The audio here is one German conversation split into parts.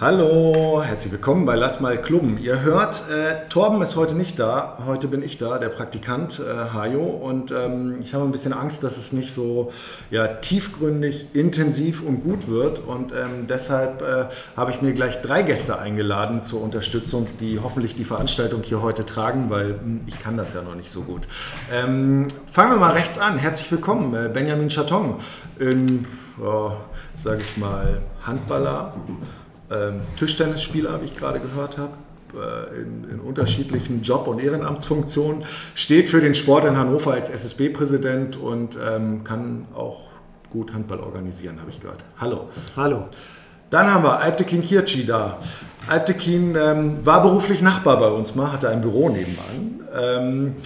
Hallo, herzlich willkommen bei Lass mal klubben. Ihr hört, äh, Torben ist heute nicht da. Heute bin ich da, der Praktikant äh, Hajo. Und ähm, ich habe ein bisschen Angst, dass es nicht so ja, tiefgründig, intensiv und gut wird. Und ähm, deshalb äh, habe ich mir gleich drei Gäste eingeladen zur Unterstützung, die hoffentlich die Veranstaltung hier heute tragen, weil mh, hm, ich kann das ja noch nicht so gut. Ähm, fangen wir mal rechts an. Herzlich willkommen, äh, Benjamin Chaton. In, oh, sage ich mal, Handballer ähm, Tischtennisspieler, wie ich gerade gehört habe. Äh, in, in, unterschiedlichen Job- und Ehrenamtsfunktionen, steht für den Sport in Hannover als SSB-Präsident und ähm, kann auch gut Handball organisieren, habe ich gehört. Hallo. Hallo. Dann haben wir Alptekin Kirchi da. Alptekin ähm, war beruflich Nachbar bei uns mal, hatte ein Büro nebenan. Ähm,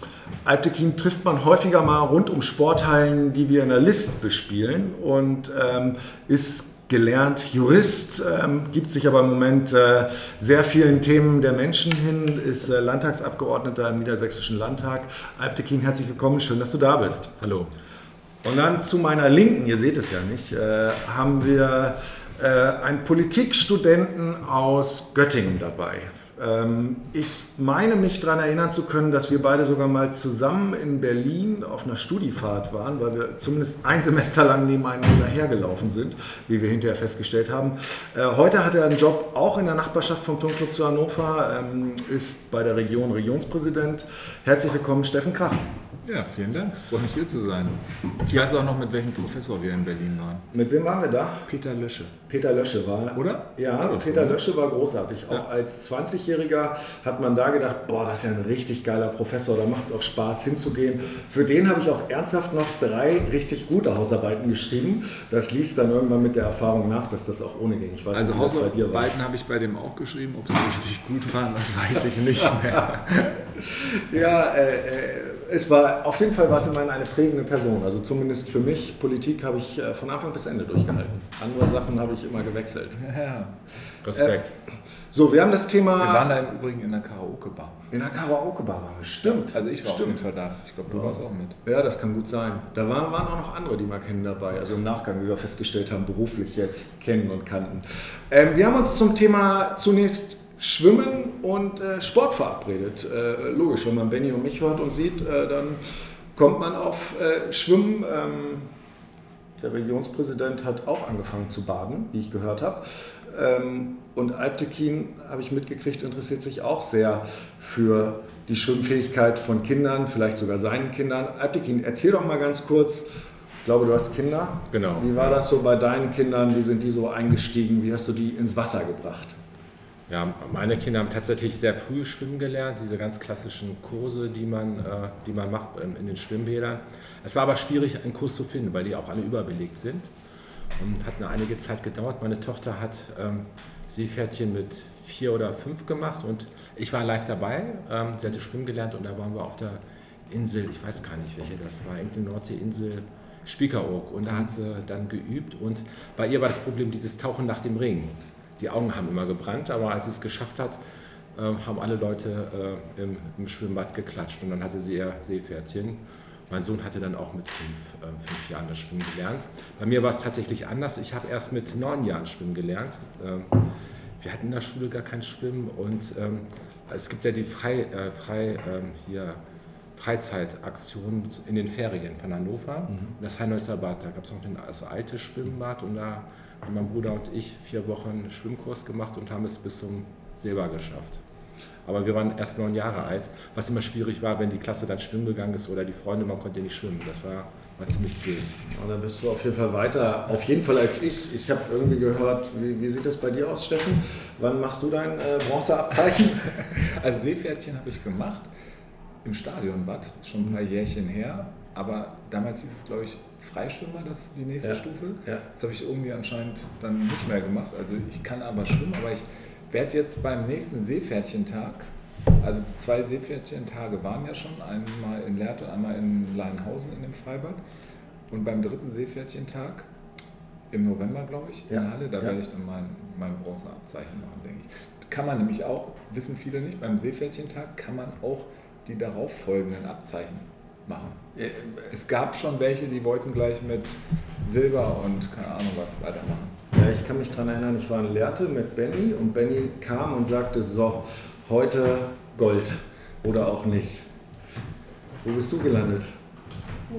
Alptekin trifft man häufiger mal rund um Sporthallen, die wir in der List bespielen und ähm, ist gelernt Jurist, ähm, gibt sich aber im Moment äh, sehr vielen Themen der Menschen hin, ist äh, Landtagsabgeordneter im Niedersächsischen Landtag. Alptekin, herzlich willkommen, schön, dass du da bist. Hallo. Und dann zu meiner Linken, ihr seht es ja nicht, äh, haben wir äh, einen Politikstudenten aus Göttingen dabei. Ähm, ich meine mich daran erinnern zu können, dass wir beide sogar mal zusammen in Berlin auf einer Studiefahrt waren, weil wir zumindest ein Semester lang nebeneinander hergelaufen sind, wie wir hinterher festgestellt haben. Äh, heute hat er einen Job auch in der Nachbarschaft vom Turmclub zu Hannover, ähm, ist bei der Region Regionspräsident. Herzlich willkommen, Steffen Krach. Ja, vielen Dank. Freue mich hier zu sein. Ich weiß auch noch, mit welchem Professor wir in Berlin waren. Mit wem waren wir da? Peter Lösche. Peter Lösche war. Oder? Ja, war Peter so, Lösche war großartig. Ja. Auch als 20-Jähriger hat man da gedacht, boah, das ist ja ein richtig geiler Professor, da macht es auch Spaß hinzugehen. Für den habe ich auch ernsthaft noch drei richtig gute Hausarbeiten geschrieben. Das liest dann irgendwann mit der Erfahrung nach, dass das auch ohne ging. Ich weiß also nicht, Hausarbeiten habe ich bei dem auch geschrieben. Ob sie richtig gut waren, das weiß ich nicht mehr. ja, äh, äh es war auf jeden Fall war es immerhin eine prägende Person. Also zumindest für mich, Politik habe ich äh, von Anfang bis Ende durchgehalten. Andere Sachen habe ich immer gewechselt. Ja, Respekt. Äh, so, wir haben das Thema. Wir waren da im Übrigen in der Karaoke-Bar. In der Karaoke-Bar waren wir, stimmt. Also ich war stimmt. auf jeden Fall da. Ich glaube, du ja. warst auch mit. Ja, das kann gut sein. Da waren, waren auch noch andere, die wir kennen dabei. Also im Nachgang, wie wir festgestellt haben, beruflich jetzt kennen und kannten. Ähm, wir haben uns zum Thema zunächst Schwimmen und äh, Sport verabredet. Äh, logisch, wenn man Benny und mich hört und sieht, äh, dann kommt man auf äh, Schwimmen. Ähm, der Regionspräsident hat auch angefangen zu baden, wie ich gehört habe. Ähm, und Alptekin, habe ich mitgekriegt, interessiert sich auch sehr für die Schwimmfähigkeit von Kindern, vielleicht sogar seinen Kindern. Alptekin, erzähl doch mal ganz kurz, ich glaube, du hast Kinder. Genau. Wie war das so bei deinen Kindern? Wie sind die so eingestiegen? Wie hast du die ins Wasser gebracht? Ja, meine Kinder haben tatsächlich sehr früh schwimmen gelernt, diese ganz klassischen Kurse, die man, äh, die man macht in den Schwimmbädern. Es war aber schwierig, einen Kurs zu finden, weil die auch alle überbelegt sind. Und hat eine einige Zeit gedauert. Meine Tochter hat ähm, Seepferdchen mit vier oder fünf gemacht und ich war live dabei. Ähm, sie hatte schwimmen gelernt und da waren wir auf der Insel, ich weiß gar nicht welche das war, irgendeine Nordseeinsel, Spiekeroog. Und da hat sie dann geübt und bei ihr war das Problem dieses Tauchen nach dem Ring die Augen haben immer gebrannt, aber als sie es geschafft hat, äh, haben alle Leute äh, im, im, Schwimmbad geklatscht und dann hatte sie ihr Seepferdchen. Mein Sohn hatte dann auch mit fünf, äh, fünf Jahren das Schwimmen gelernt. Bei mir war es tatsächlich anders. Ich habe erst mit neun Jahren Schwimmen gelernt. Ähm, wir hatten in der Schule gar kein Schwimmen und ähm, es gibt ja die Frei, äh, Frei ähm, hier, Freizeitaktion in den Ferien von Hannover, mhm. das Heinolzer Bad. Da gab es noch das alte Schwimmbad und da mein Bruder und ich vier Wochen Schwimmkurs gemacht und haben es bis zum Silber geschafft. Aber wir waren erst neun Jahre alt, was immer schwierig war, wenn die Klasse dann schwimmen gegangen ist oder die Freunde, man konnte nicht schwimmen. Das war, war ziemlich blöd. Und dann bist du auf jeden Fall weiter, auf jeden Fall als ich. Ich habe irgendwie gehört, wie, wie, sieht das bei dir aus, Steffen? Wann machst du dein äh, Bronzeabzeichen? also Seepferdchen habe ich gemacht im Stadionbad, schon ein paar Jährchen her. Aber damals hieß es, glaube ich, Freischwimmer, das ist die nächste ja. Stufe. Ja. Das habe ich irgendwie anscheinend dann nicht mehr gemacht. Also ich kann aber schwimmen, aber ich werde jetzt beim nächsten Seepferdchentag, also zwei Seepferdchentage waren ja schon, einmal in Lehrte, einmal in Leinhausen in dem Freibad. Und beim dritten Seepferdchentag im November, glaube ich, in der Halle, da werde ich dann mein, mein Bronzeabzeichen machen, denke ich. Kann man nämlich auch, wissen viele nicht, beim Seepferdchentag kann man auch die darauffolgenden Abzeichen machen. Es gab schon welche, die wollten gleich mit Silber und keine Ahnung was weitermachen. Ja, ich kann mich daran erinnern, ich war in Lehrte mit Benny und Benny kam und sagte, so, heute Gold oder auch nicht. Wo bist du gelandet?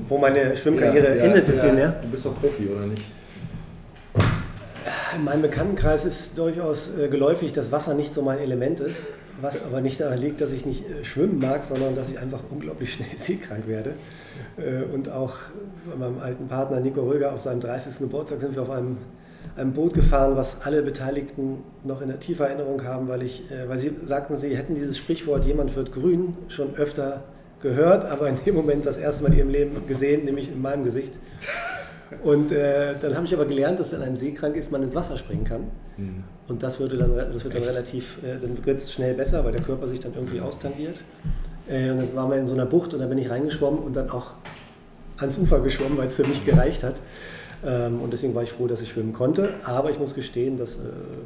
Wo meine Schwimmkarriere ja, endete ja, vielmehr. Du bist doch Profi, oder nicht? In meinem Bekanntenkreis ist durchaus äh, geläufig, dass Wasser nicht so mein Element ist. Was aber nicht daran liegt, dass ich nicht äh, schwimmen mag, sondern dass ich einfach unglaublich schnell seekrank werde. Äh, und auch bei meinem alten Partner Nico Röger auf seinem 30. Geburtstag sind wir auf einem, einem Boot gefahren, was alle Beteiligten noch in der tiefer Erinnerung haben, weil, ich, äh, weil sie sagten, sie hätten dieses Sprichwort jemand wird grün schon öfter gehört, aber in dem Moment das erste Mal in ihrem Leben gesehen, nämlich in meinem Gesicht. Und äh, dann habe ich aber gelernt, dass wenn einem seekrank ist, man ins Wasser springen kann. Mhm. Und das, würde dann, das wird dann relativ, äh, dann wird es schnell besser, weil der Körper sich dann irgendwie austangiert. Äh, und dann waren wir in so einer Bucht und da bin ich reingeschwommen und dann auch ans Ufer geschwommen, weil es für mich gereicht hat. Ähm, und deswegen war ich froh, dass ich schwimmen konnte. Aber ich muss gestehen, dass äh,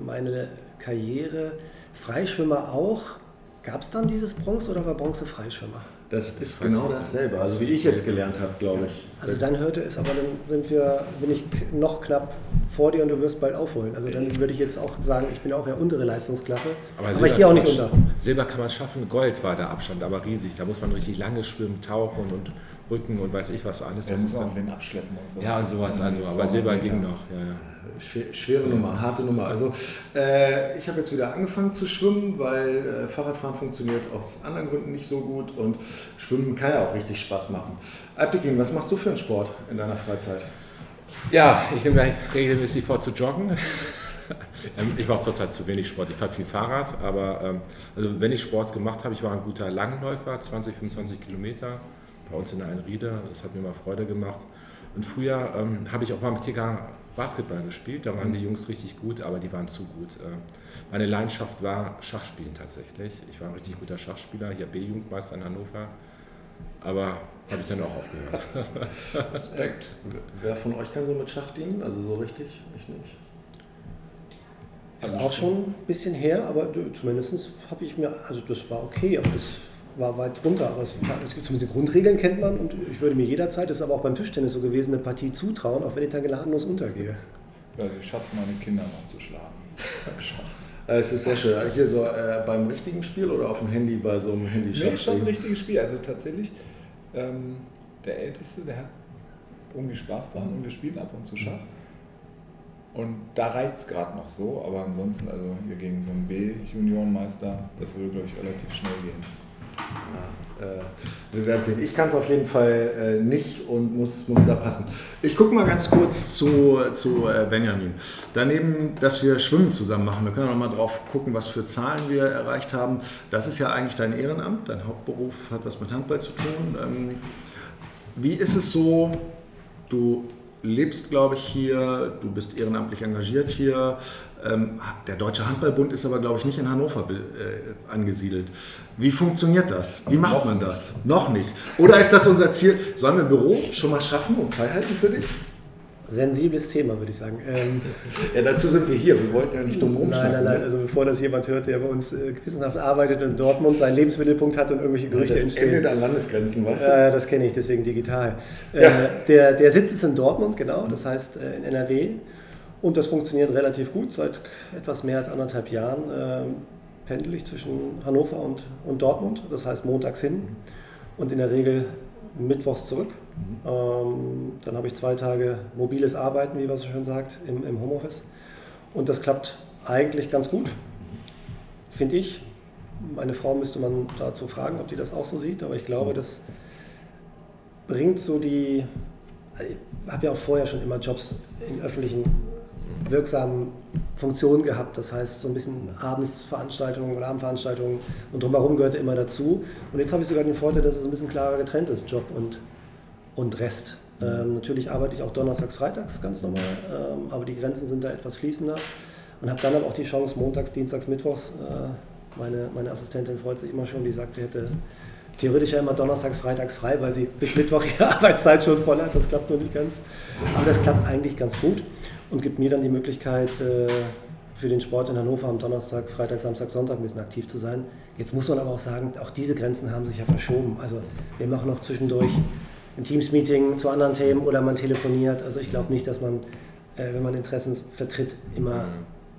meine Karriere, Freischwimmer auch, gab es dann dieses Bronze oder war Bronze Freischwimmer? Das ist genau dasselbe, also wie ich jetzt gelernt habe, glaube ich. Also dann hörte es, aber dann sind wir, bin ich noch knapp vor dir und du wirst bald aufholen. Also dann würde ich jetzt auch sagen, ich bin auch ja untere Leistungsklasse, aber, aber ich gehe auch nicht unter. Silber kann man schaffen, Gold war der Abstand, aber riesig. Da muss man richtig lange schwimmen, tauchen und Rücken und weiß ich was alles. Das muss auch wen abschleppen und so. Ja, und sowas. Also, aber Silber ging noch. Ja, ja. Schwere, schwere Nummer, harte Nummer. Also äh, ich habe jetzt wieder angefangen zu schwimmen, weil äh, Fahrradfahren funktioniert aus anderen Gründen nicht so gut und Schwimmen kann ja auch richtig Spaß machen. Abdikin, was machst du für einen Sport in deiner Freizeit? Ja, ich nehme regelmäßig vor zu joggen. Ähm, ich mache zurzeit zu wenig Sport. Ich fahre viel Fahrrad, aber ähm, also wenn ich Sport gemacht habe, ich war ein guter Langläufer, 20, 25 Kilometer bei uns in der Einriede. Das hat mir mal Freude gemacht. Und früher ähm, habe ich auch mal mit TK Basketball gespielt. Da waren die Jungs richtig gut, aber die waren zu gut. Äh, meine Leidenschaft war Schachspielen tatsächlich. Ich war ein richtig guter Schachspieler, hier B-Jugendmeister in Hannover. Aber habe ich dann auch aufgehört. Respekt. Wer von euch kann so mit Schach dienen? Also so richtig? Ich nicht. Ist also auch schon ein bisschen her, aber zumindest habe ich mir, also das war okay, aber das war weit runter. Aber es, es gibt zumindest Grundregeln kennt man und ich würde mir jederzeit, das ist aber auch beim Tischtennis so gewesen, eine Partie zutrauen, auch wenn ich dann geladenlos untergehe. Ja, ich schaffe es, meine Kinder noch zu schlagen. Es ist sehr schön. Hier so äh, beim richtigen Spiel oder auf dem Handy bei so einem handy Nee, schon ein richtiges Spiel. Also tatsächlich, ähm, der Älteste, der hat irgendwie Spaß dran und wir spielen ab und zu Schach. Und da reicht es gerade noch so, aber ansonsten, also hier gegen so einen B-Juniorenmeister, das würde, glaube ich, relativ schnell gehen. Äh, wir werden sehen. Ich kann es auf jeden Fall äh, nicht und muss, muss da passen. Ich gucke mal ganz kurz zu, zu äh, Benjamin. Daneben, dass wir Schwimmen zusammen machen, wir können auch mal drauf gucken, was für Zahlen wir erreicht haben. Das ist ja eigentlich dein Ehrenamt, dein Hauptberuf hat was mit Handball zu tun. Ähm, wie ist es so, du lebst, glaube ich, hier, du bist ehrenamtlich engagiert hier. Ähm, der Deutsche Handballbund ist aber, glaube ich, nicht in Hannover äh, angesiedelt. Wie funktioniert das? Wie macht man das? Noch nicht. Oder ist das unser Ziel? Sollen wir ein Büro schon mal schaffen und frei halten für dich? Sensibles Thema, würde ich sagen. Ähm, ja, dazu sind wir hier. Wir wollten ja nicht dumm rumschneiden. Nein, nein, nein. Ne? Also bevor das jemand hört, der bei uns äh, gewissenhaft arbeitet und in Dortmund seinen Lebensmittelpunkt hat und irgendwelche Gerüchte das entstehen. Das endet an Landesgrenzen, weißt du? Äh, das kenne ich, deswegen digital. Äh, ja. der, der Sitz ist in Dortmund, genau. Das heißt äh, in NRW. Und das funktioniert relativ gut. Seit etwas mehr als anderthalb Jahren ähm, pendel ich zwischen Hannover und, und Dortmund. Das heißt montags hin und in der Regel mittwochs zurück. Mhm. Ähm, dann habe ich zwei Tage mobiles Arbeiten, wie man so schön sagt, im, im Homeoffice. Und das klappt eigentlich ganz gut, finde ich. Meine Frau müsste man dazu fragen, ob die das auch so sieht, aber ich glaube, das bringt so die. Ich habe ja auch vorher schon immer Jobs in öffentlichen wirksamen Funktionen gehabt. Das heißt, so ein bisschen Abendsveranstaltungen oder Abendveranstaltungen und drumherum gehörte immer dazu. Und jetzt habe ich sogar den Vorteil, dass es ein bisschen klarer getrennt ist, Job und, und Rest. Ähm, natürlich arbeite ich auch donnerstags, freitags ganz normal, ähm, aber die Grenzen sind da etwas fließender und habe dann aber auch die Chance, montags, dienstags, mittwochs. Äh, meine, meine Assistentin freut sich immer schon, die sagt, sie hätte theoretisch ja immer donnerstags, freitags frei, weil sie bis Mittwoch ihre Arbeitszeit schon voll hat. Das klappt nur nicht ganz. Aber das klappt eigentlich ganz gut und gibt mir dann die Möglichkeit, äh, für den Sport in Hannover am Donnerstag, Freitag, Samstag, Sonntag ein bisschen aktiv zu sein. Jetzt muss man aber auch sagen, auch diese Grenzen haben sich ja verschoben. Also wir machen auch zwischendurch ein Teams-Meeting zu anderen Themen oder man telefoniert. Also ich glaube nicht, dass man, äh, wenn man Interessen vertritt, immer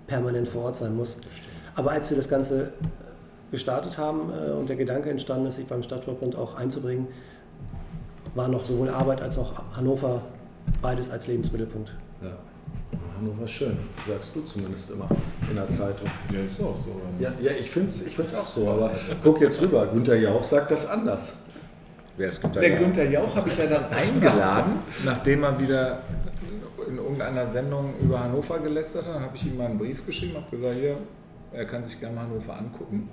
permanent vor Ort sein muss. Aber als wir das Ganze gestartet haben äh, und der Gedanke entstanden ist, sich beim Stadtverbund auch einzubringen, war noch sowohl Arbeit als auch Hannover beides als Lebensmittelpunkt. Ja. Hannover ist schön, sagst du zumindest immer in der Zeitung. Ja, ist auch so. Ja, ja ich finde es ich find's auch so, aber guck jetzt rüber, Günther Jauch sagt das anders. Wer ist Günther Der Jauch? Günther Jauch habe ich ja dann eingeladen, nachdem er wieder in irgendeiner Sendung über Hannover gelästert hat, habe ich ihm mal einen Brief geschrieben, habe gesagt, hier, er kann sich gerne mal Hannover angucken.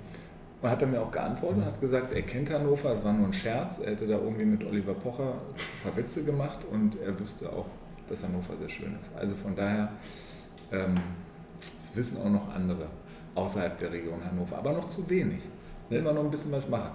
Und hat er mir auch geantwortet und hat gesagt, er kennt Hannover, es war nur ein Scherz, er hätte da irgendwie mit Oliver Pocher ein paar Witze gemacht und er wüsste auch, dass Hannover sehr schön ist. Also von daher, ähm, das wissen auch noch andere außerhalb der Region Hannover, aber noch zu wenig. Man noch ein bisschen was machen.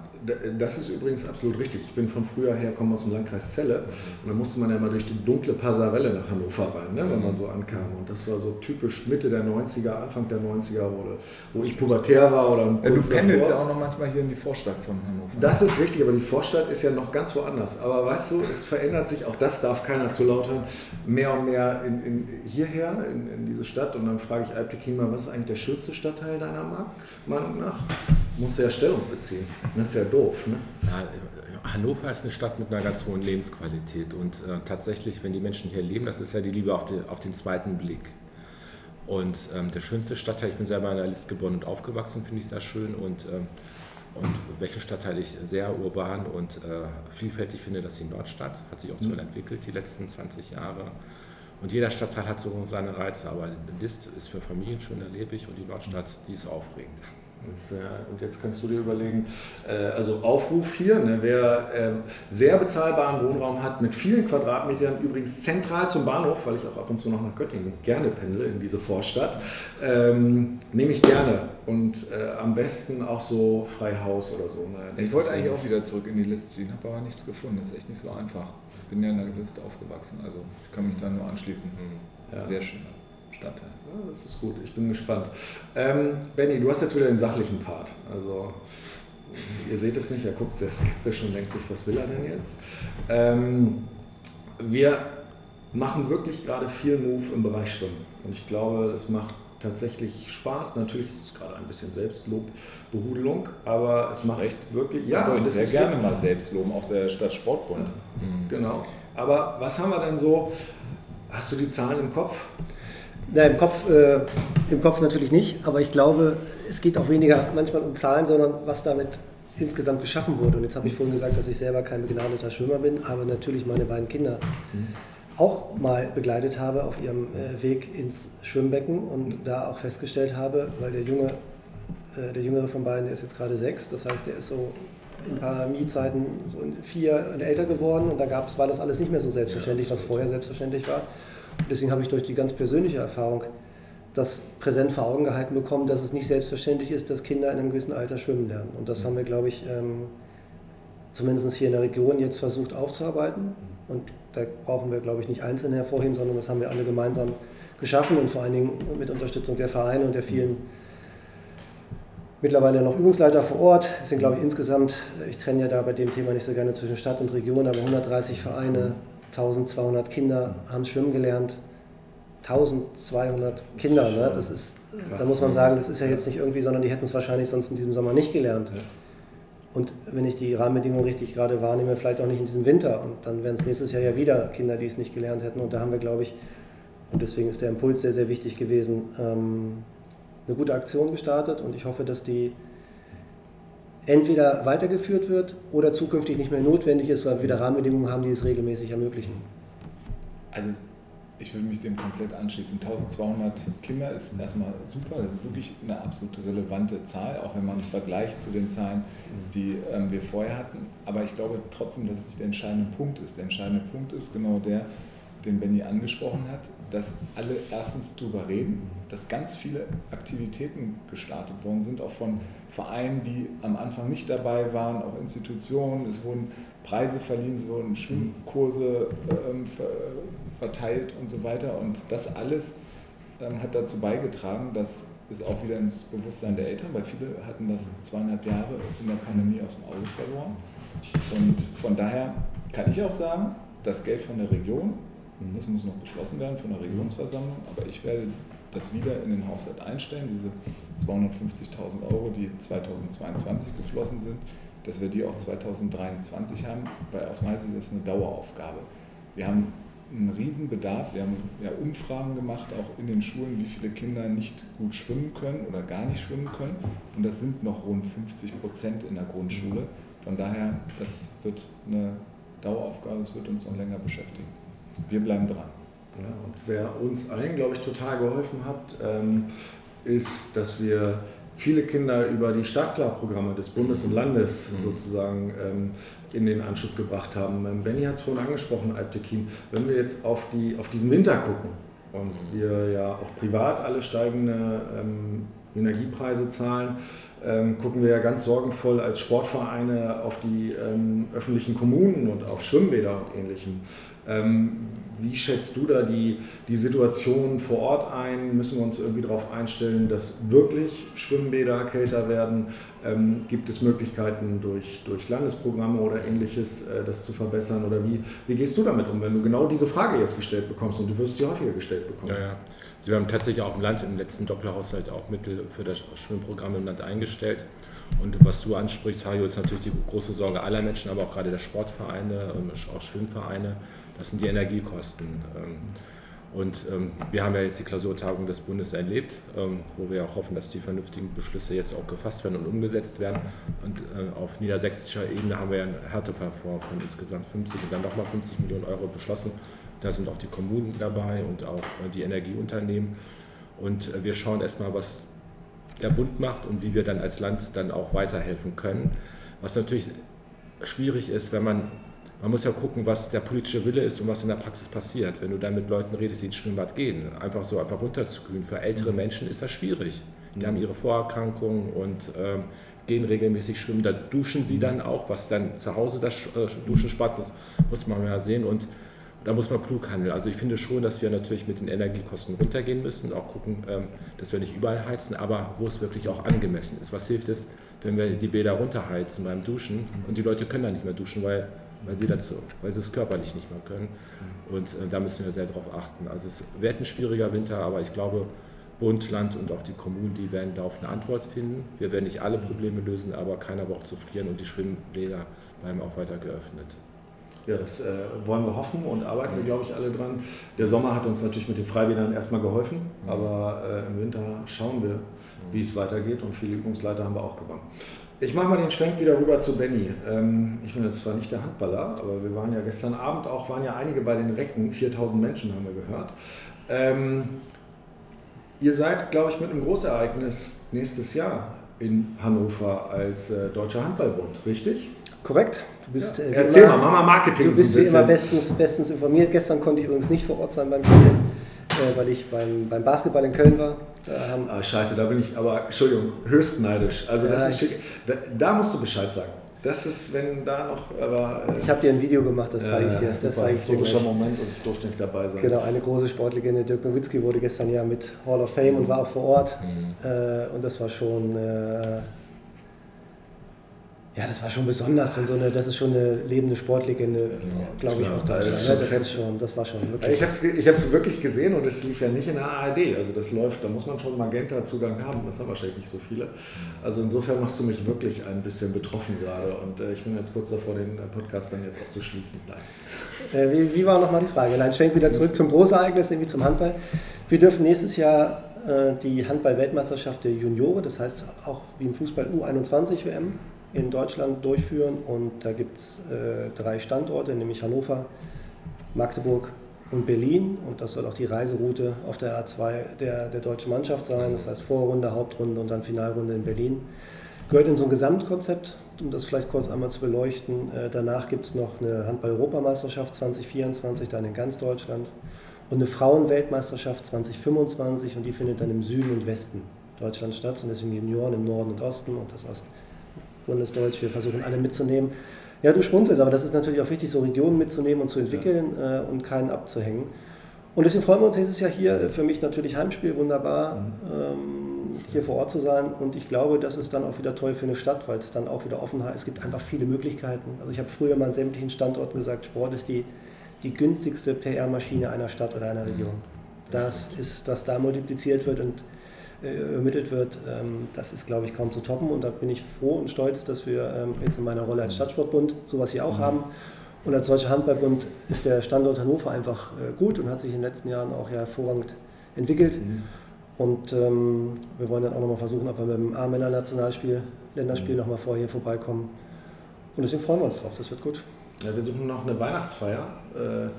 Das ist übrigens absolut richtig. Ich bin von früher her, komme aus dem Landkreis Celle und da musste man ja mal durch die dunkle Passarelle nach Hannover rein, ne, wenn man so ankam. Und das war so typisch Mitte der 90er, Anfang der 90er, wo, wo ich pubertär war oder Ja, kurz du pendelst ja davor. auch noch manchmal hier in die Vorstadt von Hannover. Das ist richtig, aber die Vorstadt ist ja noch ganz woanders. Aber weißt du, es verändert sich, auch das darf keiner zu laut hören, mehr und mehr in, in, hierher, in, in diese Stadt. Und dann frage ich Alptekin mal, was ist eigentlich der schönste Stadtteil deiner Meinung nach? Das muss ja Stellung beziehen. Das ist ja doof, ne? Ja, Hannover ist eine Stadt mit einer ganz hohen Lebensqualität und äh, tatsächlich, wenn die Menschen hier leben, das ist ja die Liebe auf, die, auf den zweiten Blick. Und ähm, der schönste Stadtteil, ich bin selber in der List geboren und aufgewachsen, finde ich sehr schön und, ähm, und welchen Stadtteil ich sehr urban und äh, vielfältig finde, das ist die Nordstadt, hat sich auch toll entwickelt die letzten 20 Jahre. Und jeder Stadtteil hat so seine Reize, aber List ist für Familien schön erlebig und die Nordstadt, die ist aufregend. Und jetzt kannst du dir überlegen, äh, also Aufruf hier, ne, wer ähm, sehr bezahlbaren Wohnraum hat mit vielen Quadratmetern, übrigens zentral zum Bahnhof, weil ich auch ab und zu noch nach Göttingen gerne pendle in diese Vorstadt, ähm, nehme ich gerne und äh, am besten auch so Freihaus oder so. Ne. Ich wollte eigentlich auch wieder zurück in die Liste ziehen, habe aber nichts gefunden. Das ist echt nicht so einfach. Ich bin ja in der Liste aufgewachsen, also ich kann mich da nur anschließen. Ja. Sehr schöner Stadtteil. Ja, das ist gut, ich bin gespannt. Ähm, Benny, du hast jetzt wieder den sachlichen Part. Also, ihr seht es nicht, er guckt sehr skeptisch und denkt sich, was will er denn jetzt? Ähm, wir machen wirklich gerade viel Move im Bereich Schwimmen. Und ich glaube, es macht tatsächlich Spaß. Natürlich ist es gerade ein bisschen Selbstlobbehudelung, aber es macht Recht. wirklich. Ja, Ja, ich das sehr ist gerne mal selbst loben, auch der Stadtsportbund. Genau. Aber was haben wir denn so? Hast du die Zahlen im Kopf? Na, im, Kopf, äh, Im Kopf natürlich nicht, aber ich glaube, es geht auch weniger manchmal um Zahlen, sondern was damit insgesamt geschaffen wurde. Und jetzt habe ich vorhin gesagt, dass ich selber kein begnadeter Schwimmer bin, aber natürlich meine beiden Kinder auch mal begleitet habe auf ihrem äh, Weg ins Schwimmbecken und da auch festgestellt habe, weil der Junge, äh, der jüngere von beiden, der ist jetzt gerade sechs, das heißt, der ist so in Pandemiezeiten so in vier und älter geworden und da gab's, war das alles nicht mehr so selbstverständlich, was vorher selbstverständlich war. Deswegen habe ich durch die ganz persönliche Erfahrung das präsent vor Augen gehalten bekommen, dass es nicht selbstverständlich ist, dass Kinder in einem gewissen Alter schwimmen lernen. Und das haben wir, glaube ich, ähm, zumindest hier in der Region jetzt versucht aufzuarbeiten. Und da brauchen wir, glaube ich, nicht einzeln hervorheben, sondern das haben wir alle gemeinsam geschaffen und vor allen Dingen mit Unterstützung der Vereine und der vielen mittlerweile noch Übungsleiter vor Ort. Es sind, glaube ich, insgesamt, ich trenne ja da bei dem Thema nicht so gerne zwischen Stadt und Region, aber 130 Vereine, 1200 Kinder haben schwimmen gelernt. 1200 Kinder, ne? das ist, da krass, muss man sagen, das ist ja jetzt nicht irgendwie, sondern die hätten es wahrscheinlich sonst in diesem Sommer nicht gelernt. Und wenn ich die Rahmenbedingungen richtig gerade wahrnehme, vielleicht auch nicht in diesem Winter. Und dann wären es nächstes Jahr ja wieder Kinder, die es nicht gelernt hätten. Und da haben wir, glaube ich, und deswegen ist der Impuls sehr, sehr wichtig gewesen, ähm, eine gute Aktion gestartet. Und ich hoffe, dass die entweder weitergeführt wird oder zukünftig nicht mehr notwendig ist, weil wir wieder Rahmenbedingungen haben, die es regelmäßig ermöglichen. Also ich würde mich dem komplett anschließen. 1200 Kinder ist erstmal super, das ist wirklich eine absolut relevante Zahl, auch wenn man es vergleicht zu den Zahlen, die ähm, wir vorher hatten. Aber ich glaube trotzdem, dass es nicht der entscheidende Punkt ist. Der entscheidende Punkt ist genau der, den Benny angesprochen hat, dass alle erstens darüber reden, dass ganz viele Aktivitäten gestartet worden sind, auch von Vereinen, die am Anfang nicht dabei waren, auch Institutionen. Es wurden Preise verliehen, es wurden Schwimmkurse ähm, ver verteilt und so weiter. Und das alles ähm, hat dazu beigetragen, dass es auch wieder ins Bewusstsein der Eltern, weil viele hatten das zweieinhalb Jahre in der Pandemie aus dem Auge verloren. Und von daher kann ich auch sagen, das Geld von der Region, mhm. das muss noch beschlossen werden von der Regionsversammlung, aber ich werde das wieder in den Haushalt einstellen, diese 250.000 Euro, die 2022 geflossen sind, dass wir die auch 2023 haben, weil aus meiner Sicht ist das eine Daueraufgabe. Wir haben einen Riesenbedarf. Wir haben ja Umfragen gemacht, auch in den Schulen, wie viele Kinder nicht gut schwimmen können oder gar nicht schwimmen können. Und das sind noch rund 50 Prozent in der Grundschule. Von daher, das wird eine Daueraufgabe, das wird uns noch länger beschäftigen. Wir bleiben dran. Ja, und wer uns allen, glaube ich, total geholfen hat, ähm, ist, dass wir viele Kinder über die Startklarprogramme des Bundes und Landes mhm. sozusagen ähm, in den Anschub gebracht haben. Ähm, Benny hat es vorhin angesprochen, Alptekin. Wenn wir jetzt auf, die, auf diesen Winter gucken und mhm. wir ja auch privat alle steigende ähm, Energiepreise zahlen, ähm, gucken wir ja ganz sorgenvoll als Sportvereine auf die ähm, öffentlichen Kommunen und auf Schwimmbäder und ähnlichem. Ähm, wie schätzt du da die, die Situation vor Ort ein? Müssen wir uns irgendwie darauf einstellen, dass wirklich Schwimmbäder kälter werden? Ähm, gibt es Möglichkeiten durch, durch Landesprogramme oder ähnliches, äh, das zu verbessern? Oder wie, wie gehst du damit um, wenn du genau diese Frage jetzt gestellt bekommst und du wirst sie häufiger gestellt bekommen? Ja, ja. Wir haben tatsächlich auch im Land im letzten Doppelhaushalt auch Mittel für das Schwimmprogramm im Land eingestellt. Und was du ansprichst, Hajo, ist natürlich die große Sorge aller Menschen, aber auch gerade der Sportvereine, auch Schwimmvereine das sind die Energiekosten. Ähm, und ähm, wir haben ja jetzt die Klausurtagung des Bundes erlebt, ähm, wo wir auch hoffen, dass die vernünftigen Beschlüsse jetzt auch gefasst werden und umgesetzt werden. Und äh, auf niedersächsischer Ebene haben wir ja einen Härtefallfonds von insgesamt 50 und dann nochmal 50 Millionen Euro beschlossen. Da sind auch die Kommunen dabei und auch äh, die Energieunternehmen. Und äh, wir schauen erstmal, was der Bund macht und wie wir dann als Land dann auch weiterhelfen können. Was natürlich schwierig ist, wenn man man muss ja gucken, was der politische Wille ist und was in der Praxis passiert. Wenn du dann mit Leuten redest, die ins Schwimmbad gehen, einfach so einfach runterzukühlen. Für ältere mhm. Menschen ist das schwierig. Die mhm. haben ihre Vorerkrankungen und ähm, gehen regelmäßig schwimmen. Da duschen sie dann auch, was dann zu Hause das äh, Duschen spart, muss, muss man ja sehen. Und da muss man klug handeln. Also ich finde schon, dass wir natürlich mit den Energiekosten runtergehen müssen und auch gucken, ähm, dass wir nicht überall heizen, aber wo es wirklich auch angemessen ist. Was hilft es, wenn wir die Bäder runterheizen beim Duschen und die Leute können dann nicht mehr duschen, weil weil sie, dazu, weil sie es körperlich nicht mehr können. Und äh, da müssen wir sehr darauf achten. Also es wird ein schwieriger Winter, aber ich glaube, Bund, Land und auch die Kommunen, die werden darauf eine Antwort finden. Wir werden nicht alle Probleme lösen, aber keiner braucht zu frieren und die Schwimmbäder bleiben auch weiter geöffnet. Ja, das äh, wollen wir hoffen und arbeiten wir, glaube ich, alle dran. Der Sommer hat uns natürlich mit den Freibädern erstmal geholfen, mhm. aber äh, im Winter schauen wir, wie es weitergeht und viele Übungsleiter haben wir auch gewonnen. Ich mache mal den Schwenk wieder rüber zu Benny. Ähm, ich bin jetzt zwar nicht der Handballer, aber wir waren ja gestern Abend auch, waren ja einige bei den Recken, 4000 Menschen haben wir gehört. Ähm, ihr seid, glaube ich, mit einem Großereignis nächstes Jahr in Hannover als äh, Deutscher Handballbund, richtig? Korrekt. Bist, ja. äh, Erzähl immer, mal, mach mal Marketing. Du bist so wie immer bestens, bestens informiert. Gestern konnte ich übrigens nicht vor Ort sein beim Spiel, äh, weil ich beim, beim Basketball in Köln war. Ah, scheiße, da bin ich aber, Entschuldigung, höchst neidisch. Also das ja, ist schick. Da, da, musst du Bescheid sagen. Das ist, wenn da noch, aber... Äh, ich habe dir ein Video gemacht, das zeige ich dir. Das super, zeige ich historischer dir Moment und ich durfte nicht dabei sein. Genau, eine große Sportlegende, Dirk Nowitzki, wurde gestern ja mit Hall of Fame mhm. und war auch vor Ort. Mhm. Äh, und das war schon... Äh, ja, das war schon besonders. Und so eine, das ist schon eine lebende Sportlegende, ja, glaube ich, aus Deutschland. Das, ja, das, ist schon, das war schon wirklich. Ich habe es ich hab's wirklich gesehen und es lief ja nicht in der ARD. Also das läuft, da muss man schon Magenta-Zugang haben. Das haben wahrscheinlich nicht so viele. Also insofern machst du mich wirklich ein bisschen betroffen gerade. Und äh, ich bin jetzt kurz davor, den äh, Podcast dann jetzt auch zu schließen. Äh, wie, wie, war nochmal die Frage? Nein, schwenk wieder zurück zum Großereignis, nämlich zum Handball. Wir dürfen nächstes Jahr äh, die Handball-Weltmeisterschaft der Juniore, das heißt auch wie im Fußball U21 WM, in Deutschland durchführen. Und da gibt es äh, drei Standorte, nämlich Hannover, Magdeburg und Berlin. Und das soll auch die Reiseroute auf der A2 der, der deutschen Mannschaft sein. Das heißt Vorrunde, Hauptrunde und dann Finalrunde in Berlin. Gehört in so ein Gesamtkonzept, um das vielleicht kurz einmal zu beleuchten. Äh, danach gibt es noch eine Handball-Europameisterschaft 2024, dann in ganz Deutschland. Und eine Frauenweltmeisterschaft 2025 und die findet dann im Süden und Westen Deutschlands statt. Und deswegen die Junioren im Norden und Osten und das Ost Bundesdeutsch, wir versuchen alle mitzunehmen. Ja, du schmunzelst, aber das ist natürlich auch wichtig, so Regionen mitzunehmen und zu entwickeln ja. äh, und keinen abzuhängen. Und deswegen freuen wir uns nächstes Jahr hier. Für mich natürlich Heimspiel, wunderbar, mhm. ähm, hier vor Ort zu sein. Und ich glaube, das ist dann auch wieder toll für eine Stadt, weil es dann auch wieder offen hat. Es gibt einfach viele Möglichkeiten. Also ich habe früher mal an sämtlichen Standorten gesagt, Sport ist die, die günstigste PR-Maschine einer Stadt oder einer Region. Mhm. Das ist, dass da multipliziert wird und äh, übermittelt wird, ähm, das ist, glaube ich, kaum zu toppen. Und da bin ich froh und stolz, dass wir ähm, jetzt in meiner Rolle als Stadtsportbund sowas hier auch mhm. haben. Und als Deutscher Handballbund ist der Standort Hannover einfach äh, gut und hat sich in den letzten Jahren auch ja hervorragend entwickelt. Mhm. Und ähm, wir wollen dann auch nochmal versuchen, ob wir mit dem A-Männer-Nationalspiel, Länderspiel mhm. nochmal vorher vorbeikommen. Und deswegen freuen wir uns drauf, das wird gut. Ja, wir suchen noch eine Weihnachtsfeier, äh,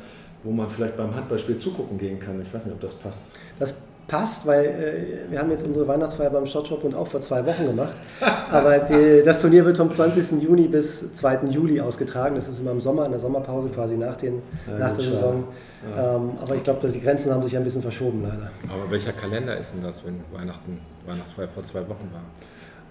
wo man vielleicht beim Handballspiel zugucken gehen kann. Ich weiß nicht, ob das passt. Das passt, weil äh, wir haben jetzt unsere Weihnachtsfeier beim Stadtsportbund auch vor zwei Wochen gemacht. Aber die, das Turnier wird vom 20. Juni bis 2. Juli ausgetragen. Das ist immer im Sommer, in der Sommerpause quasi nach, den, ja, nach der Saison. Ja. Ähm, aber ich glaube, die Grenzen haben sich ein bisschen verschoben leider. Aber welcher Kalender ist denn das, wenn Weihnachten, Weihnachtsfeier vor zwei Wochen war?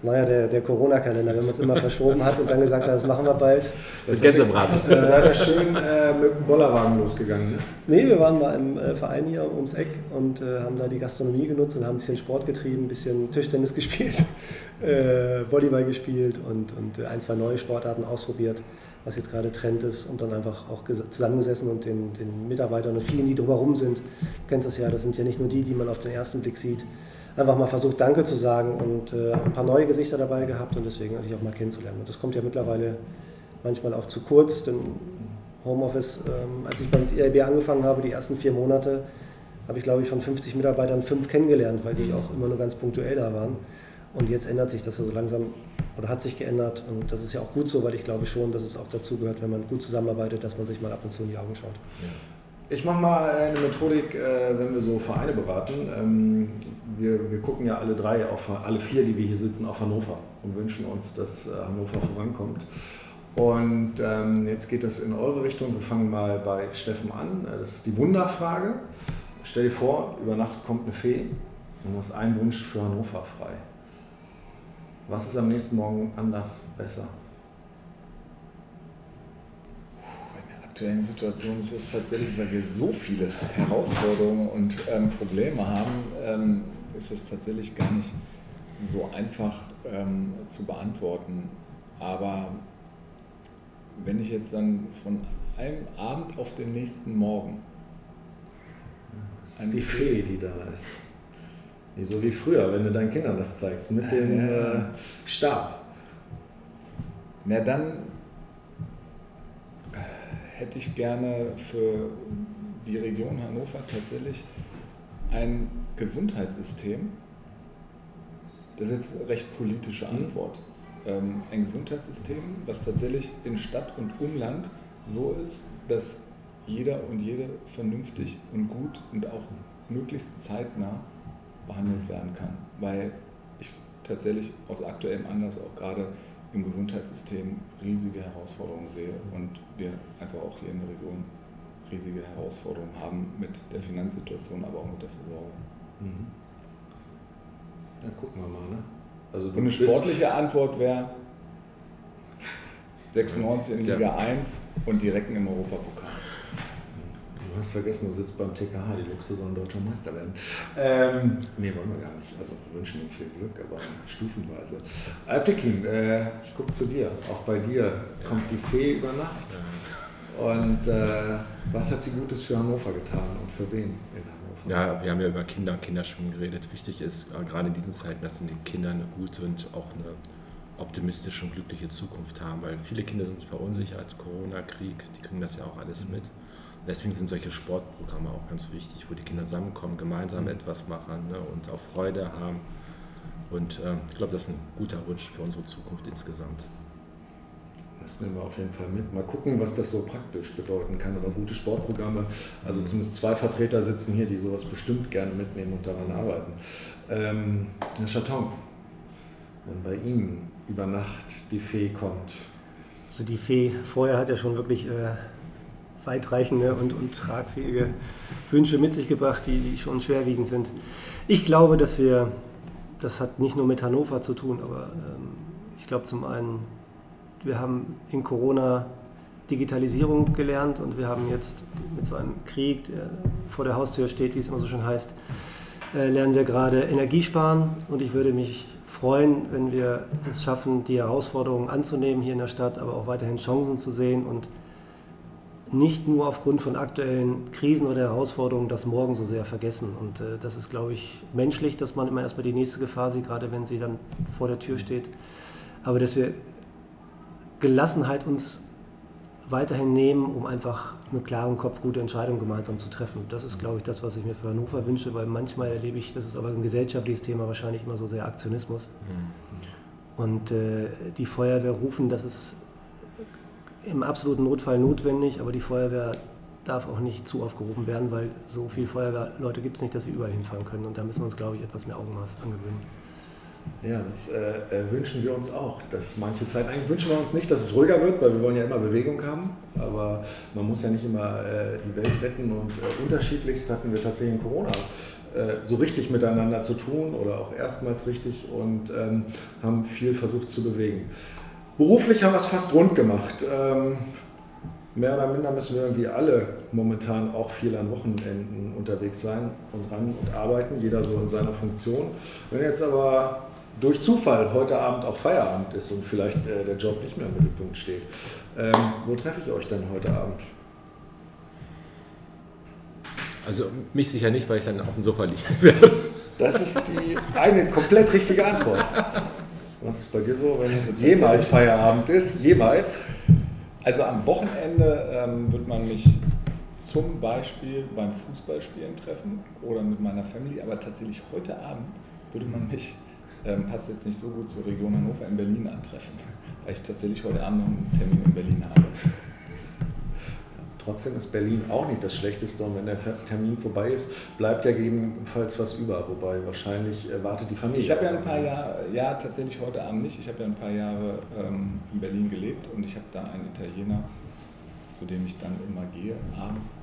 Naja, der, der Corona-Kalender, wenn man es immer verschoben hat und dann gesagt hat, das machen wir bald. Das Gänsebraten. Äh, seid ihr schön äh, mit dem Bollerwagen losgegangen? Ne? Nee, wir waren mal im äh, Verein hier ums Eck und äh, haben da die Gastronomie genutzt und haben ein bisschen Sport getrieben, ein bisschen Tischtennis gespielt, äh, Volleyball gespielt und, und ein, zwei neue Sportarten ausprobiert, was jetzt gerade Trend ist und dann einfach auch zusammengesessen und den, den Mitarbeitern und vielen, die drumherum sind, du kennst das ja, das sind ja nicht nur die, die man auf den ersten Blick sieht, einfach mal versucht, Danke zu sagen und äh, ein paar neue Gesichter dabei gehabt und deswegen sich auch mal kennenzulernen. Und das kommt ja mittlerweile manchmal auch zu kurz, denn Homeoffice, ähm, als ich beim IRB angefangen habe, die ersten vier Monate, habe ich glaube ich von 50 Mitarbeitern fünf kennengelernt, weil die auch immer nur ganz punktuell da waren. Und jetzt ändert sich das so also langsam oder hat sich geändert und das ist ja auch gut so, weil ich glaube schon, dass es auch dazu gehört, wenn man gut zusammenarbeitet, dass man sich mal ab und zu in die Augen schaut. Ja. Ich mache mal eine Methodik, äh, wenn wir so Vereine beraten. Ähm, wir, wir gucken ja alle drei, auf, alle vier, die wir hier sitzen, auf Hannover und wünschen uns, dass äh, Hannover vorankommt. Und ähm, jetzt geht es in eure Richtung. Wir fangen mal bei Steffen an. Äh, das ist die Wunderfrage. Stell dir vor, über Nacht kommt eine Fee und du hast einen Wunsch für Hannover frei. Was ist am nächsten Morgen anders, besser? Aktuellen Situation ist es tatsächlich, weil wir so viele Herausforderungen und ähm, Probleme haben, ähm, ist es tatsächlich gar nicht so einfach ähm, zu beantworten. Aber wenn ich jetzt dann von einem Abend auf den nächsten Morgen. Das ist die Fee, die da ist. So wie früher, wenn du deinen Kindern das zeigst, mit dem äh, Stab. Na dann hätte ich gerne für die Region Hannover tatsächlich ein Gesundheitssystem. Das ist jetzt eine recht politische mhm. Antwort. Mhm. ein Gesundheitssystem, was tatsächlich in Stadt und Umland so ist, dass jeder und jede vernünftig und gut und auch möglichst zeitnah behandelt werden kann. Weil ich tatsächlich aus aktuellem Anlass auch gerade im Gesundheitssystem riesige Herausforderungen sehe und wir einfach auch hier in der Region riesige Herausforderungen haben mit der Finanzsituation, aber auch mit der Versorgung. Mhm. Ja, gucken wir mal. Ne? Also und eine sportliche Antwort wäre 96 in Liga ja. 1 und direkt im Europapokal. Du hast vergessen, du sitzt beim TKH, die Luxus sollen deutscher Meister werden. Ähm, nee, wollen wir gar nicht. Also wir wünschen ihnen viel Glück, aber stufenweise. Alptekin, äh, ich gucke zu dir. Auch bei dir kommt die Fee über Nacht. Und äh, was hat sie Gutes für Hannover getan und für wen in Hannover? Ja, wir haben ja über Kinder und Kinderschwimmen geredet. Wichtig ist äh, gerade in diesen Zeiten, dass die Kinder eine gute und auch eine optimistische und glückliche Zukunft haben, weil viele Kinder sind verunsichert, Corona, Krieg, die kriegen das ja auch alles mit. Deswegen sind solche Sportprogramme auch ganz wichtig, wo die Kinder zusammenkommen, gemeinsam etwas machen ne, und auch Freude haben. Und äh, ich glaube, das ist ein guter Wunsch für unsere Zukunft insgesamt. Das nehmen wir auf jeden Fall mit. Mal gucken, was das so praktisch bedeuten kann. Aber gute Sportprogramme, also mhm. zumindest zwei Vertreter sitzen hier, die sowas bestimmt gerne mitnehmen und daran arbeiten. Ähm, Herr Chaton, wenn bei Ihnen über Nacht die Fee kommt. Also die Fee vorher hat ja schon wirklich äh, weitreichende und, und tragfähige Wünsche mit sich gebracht, die, die schon schwerwiegend sind. Ich glaube, dass wir, das hat nicht nur mit Hannover zu tun, aber ähm, ich glaube zum einen, wir haben in Corona Digitalisierung gelernt und wir haben jetzt mit so einem Krieg, der vor der Haustür steht, wie es immer so schön heißt, äh, lernen wir gerade Energiesparen und ich würde mich freuen, wenn wir es schaffen, die Herausforderungen anzunehmen hier in der Stadt, aber auch weiterhin Chancen zu sehen und nicht nur aufgrund von aktuellen Krisen oder Herausforderungen das morgen so sehr vergessen. Und äh, das ist, glaube ich, menschlich, dass man immer erstmal die nächste Gefahr sieht, gerade wenn sie dann vor der Tür steht. Aber dass wir Gelassenheit uns weiterhin nehmen, um einfach mit klarem Kopf gute Entscheidungen gemeinsam zu treffen. Das ist, glaube ich, das, was ich mir für Hannover wünsche, weil manchmal erlebe ich, das ist aber ein gesellschaftliches Thema, wahrscheinlich immer so sehr Aktionismus. Mhm. Und äh, die Feuerwehr rufen, das ist im absoluten Notfall notwendig, aber die Feuerwehr darf auch nicht zu aufgerufen werden, weil so viele Feuerwehrleute gibt es nicht, dass sie überall hinfahren können. Und da müssen wir uns, glaube ich, etwas mehr Augenmaß angewöhnen. Ja, das äh, äh, wünschen wir uns auch. Dass manche Zeit, eigentlich wünschen wir uns nicht, dass es ruhiger wird, weil wir wollen ja immer Bewegung haben. Aber man muss ja nicht immer äh, die Welt retten und äh, unterschiedlichst hatten wir tatsächlich in Corona äh, so richtig miteinander zu tun oder auch erstmals richtig und ähm, haben viel versucht zu bewegen. Beruflich haben wir es fast rund gemacht. Ähm, mehr oder minder müssen wir irgendwie alle momentan auch viel an Wochenenden unterwegs sein und ran und arbeiten, jeder so in seiner Funktion. Wenn jetzt aber durch Zufall heute Abend auch Feierabend ist und vielleicht äh, der Job nicht mehr im Mittelpunkt steht, ähm, wo treffe ich euch denn heute Abend? Also mich sicher nicht, weil ich dann auf dem Sofa liegen werde. Das ist die eine komplett richtige Antwort. Was ist bei dir so, wenn es jemals Feierabend ist? Jemals? Also am Wochenende ähm, wird man mich zum Beispiel beim Fußballspielen treffen oder mit meiner Family, aber tatsächlich heute Abend würde man mich, ähm, passt jetzt nicht so gut zur Region Hannover, in Berlin antreffen, weil ich tatsächlich heute Abend noch einen Termin in Berlin habe. Trotzdem ist Berlin auch nicht das Schlechteste und wenn der Termin vorbei ist, bleibt ja gegebenenfalls was über, wobei wahrscheinlich wartet die Familie. Ich habe ja ein paar Jahre, ja tatsächlich heute Abend nicht, ich habe ja ein paar Jahre ähm, in Berlin gelebt und ich habe da einen Italiener, zu dem ich dann immer gehe, abends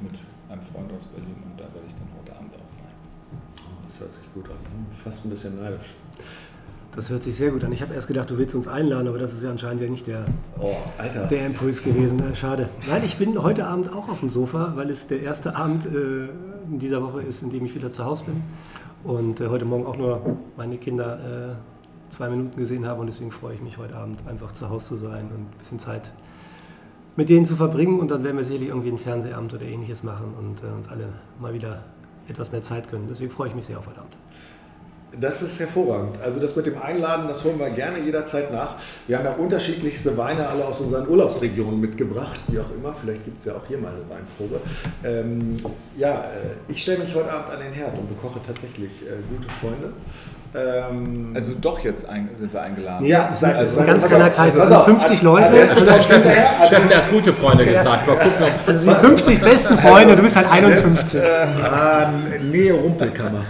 mit einem Freund aus Berlin und da werde ich dann heute Abend auch sein. Oh, das hört sich gut an, fast ein bisschen neidisch. Das hört sich sehr gut an. Ich habe erst gedacht, du willst uns einladen, aber das ist ja anscheinend ja nicht der, oh, der Impuls gewesen. Schade. Nein, ich bin heute Abend auch auf dem Sofa, weil es der erste Abend äh, in dieser Woche ist, in dem ich wieder zu Hause bin. Und äh, heute Morgen auch nur meine Kinder äh, zwei Minuten gesehen habe. Und deswegen freue ich mich heute Abend einfach zu Hause zu sein und ein bisschen Zeit mit denen zu verbringen. Und dann werden wir sicherlich irgendwie einen Fernsehabend oder ähnliches machen und äh, uns alle mal wieder etwas mehr Zeit gönnen. Deswegen freue ich mich sehr auf heute Abend. Das ist hervorragend. Also das mit dem Einladen, das holen wir gerne jederzeit nach. Wir haben ja unterschiedlichste Weine alle aus unseren Urlaubsregionen mitgebracht, wie auch immer. Vielleicht gibt es ja auch hier mal eine Weinprobe. Ähm, ja, äh, ich stelle mich heute Abend an den Herd und bekoche tatsächlich äh, gute Freunde. Ähm, also doch jetzt ein, sind wir eingeladen. Ja, seid, also, ein ganz kleiner Kreis. Es sind 50 Leute. Also, Steffen, Steffen hat gute Freunde gesagt. Mal gucken, ob also die 50 besten Freunde, du bist halt 51. ah, Nähe Rumpelkammer.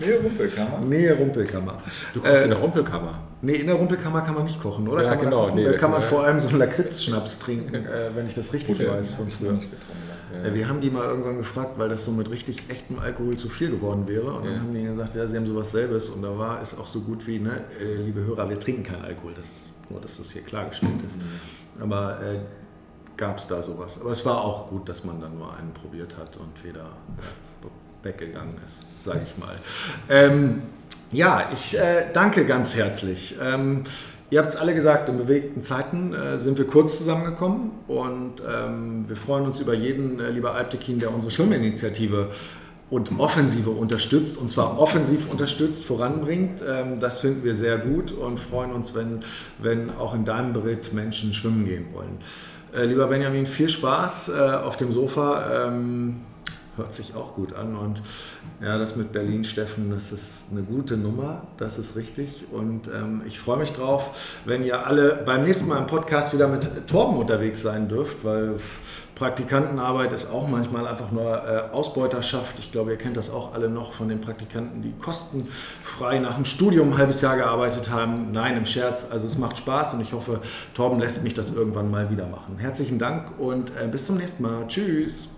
Nähe Rumpelkammer? Nähe Rumpelkammer. Du kochst äh, in der Rumpelkammer? Nee, in der Rumpelkammer kann man nicht kochen, oder? Ja, kann genau. Da, nee, da kann man vor allem so einen Lakritzschnaps trinken, äh, wenn ich das richtig Gut, weiß von früher. Ja. Wir haben die mal irgendwann gefragt, weil das so mit richtig echtem Alkohol zu viel geworden wäre. Und ja. dann haben die gesagt, ja, sie haben sowas selbes. Und da war es auch so gut wie, ne, äh, liebe Hörer, wir trinken keinen Alkohol. Das, nur, dass das hier klargestellt ist. Mhm. Aber äh, gab es da sowas. Aber es war auch gut, dass man dann nur einen probiert hat und wieder weggegangen ist, sage ich mal. Ähm, ja, ich äh, danke ganz herzlich. Ähm, ihr habt es alle gesagt, in bewegten Zeiten äh, sind wir kurz zusammengekommen und ähm, wir freuen uns über jeden, äh, lieber Alptekin, der unsere Schwimminitiative und Offensive unterstützt, und zwar offensiv unterstützt, voranbringt. Ähm, das finden wir sehr gut und freuen uns, wenn, wenn auch in deinem Beritt Menschen schwimmen gehen wollen. Äh, lieber Benjamin, viel Spaß äh, auf dem Sofa. Hört sich auch gut an. Und ja, das mit Berlin, Steffen, das ist eine gute Nummer, das ist richtig. Und ähm, ich freue mich drauf, wenn ihr alle beim nächsten Mal im Podcast wieder mit Torben unterwegs sein dürft, weil Praktikantenarbeit ist auch manchmal einfach nur äh, Ausbeuterschaft. Ich glaube, ihr kennt das auch alle noch von den Praktikanten, die kostenfrei nach dem Studium ein halbes Jahr gearbeitet haben. Nein, im Scherz. Also es macht Spaß und ich hoffe, Torben lässt mich das irgendwann mal wieder machen. Herzlichen Dank und äh, bis zum nächsten Mal. Tschüss.